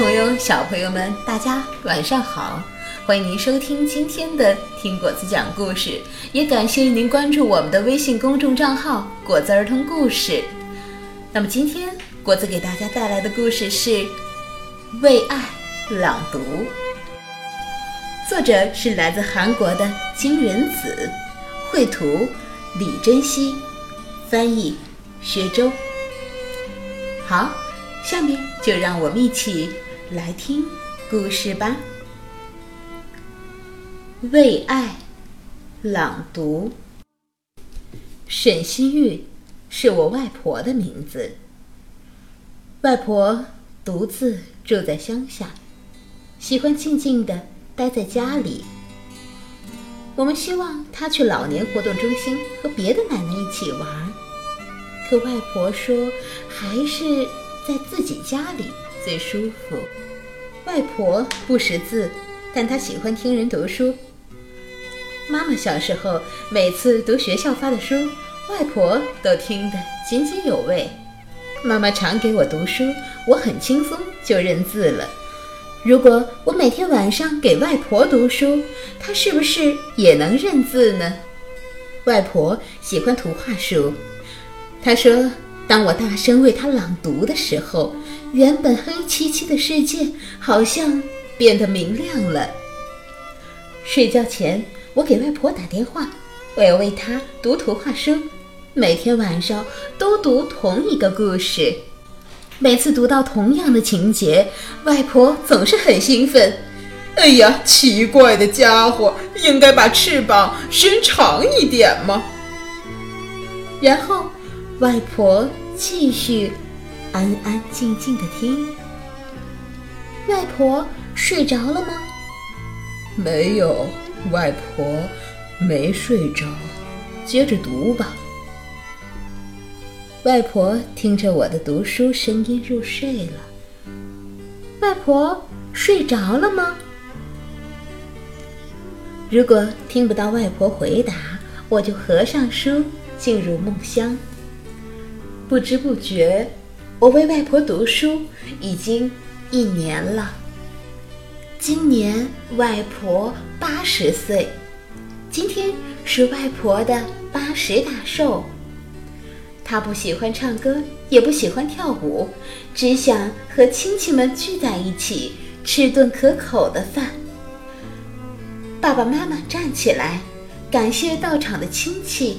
朋友、小朋友们，大家晚上好！欢迎您收听今天的听果子讲故事，也感谢您关注我们的微信公众账号“果子儿童故事”。那么今天果子给大家带来的故事是《为爱朗读》，作者是来自韩国的金仁子，绘图李珍惜，翻译薛周。好。下面就让我们一起来听故事吧。为爱朗读。沈西玉是我外婆的名字。外婆独自住在乡下，喜欢静静的待在家里。我们希望她去老年活动中心和别的奶奶一起玩，可外婆说还是。在自己家里最舒服。外婆不识字，但她喜欢听人读书。妈妈小时候每次读学校发的书，外婆都听得津津有味。妈妈常给我读书，我很轻松就认字了。如果我每天晚上给外婆读书，她是不是也能认字呢？外婆喜欢图画书，她说。当我大声为他朗读的时候，原本黑漆漆的世界好像变得明亮了。睡觉前，我给外婆打电话，我要为她读图画书，每天晚上都读同一个故事。每次读到同样的情节，外婆总是很兴奋。哎呀，奇怪的家伙，应该把翅膀伸长一点吗？然后。外婆继续安安静静的听。外婆睡着了吗？没有，外婆没睡着，接着读吧。外婆听着我的读书声音入睡了。外婆睡着了吗？如果听不到外婆回答，我就合上书，进入梦乡。不知不觉，我为外婆读书已经一年了。今年外婆八十岁，今天是外婆的八十大寿。她不喜欢唱歌，也不喜欢跳舞，只想和亲戚们聚在一起吃顿可口的饭。爸爸妈妈站起来，感谢到场的亲戚。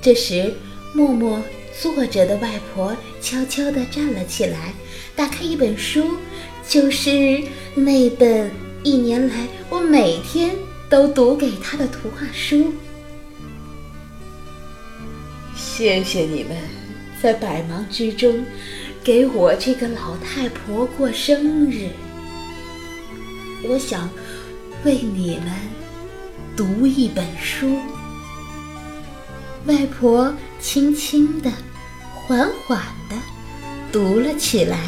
这时，默默。坐着的外婆悄悄地站了起来，打开一本书，就是那本一年来我每天都读给她的图画书。谢谢你们，在百忙之中给我这个老太婆过生日。我想为你们读一本书。外婆轻轻地、缓缓地读了起来，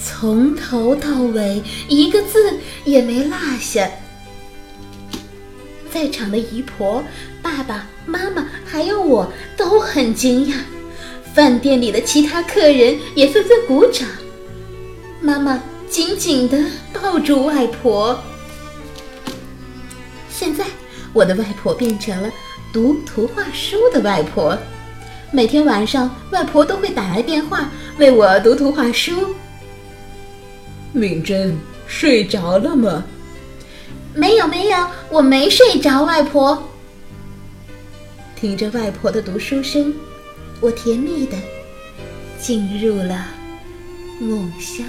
从头到尾一个字也没落下。在场的姨婆、爸爸妈妈还有我都很惊讶，饭店里的其他客人也纷纷鼓掌。妈妈紧紧地抱住外婆。现在，我的外婆变成了。读图画书的外婆，每天晚上外婆都会打来电话为我读图画书。敏珍睡着了吗？没有没有，我没睡着。外婆听着外婆的读书声，我甜蜜的进入了梦乡。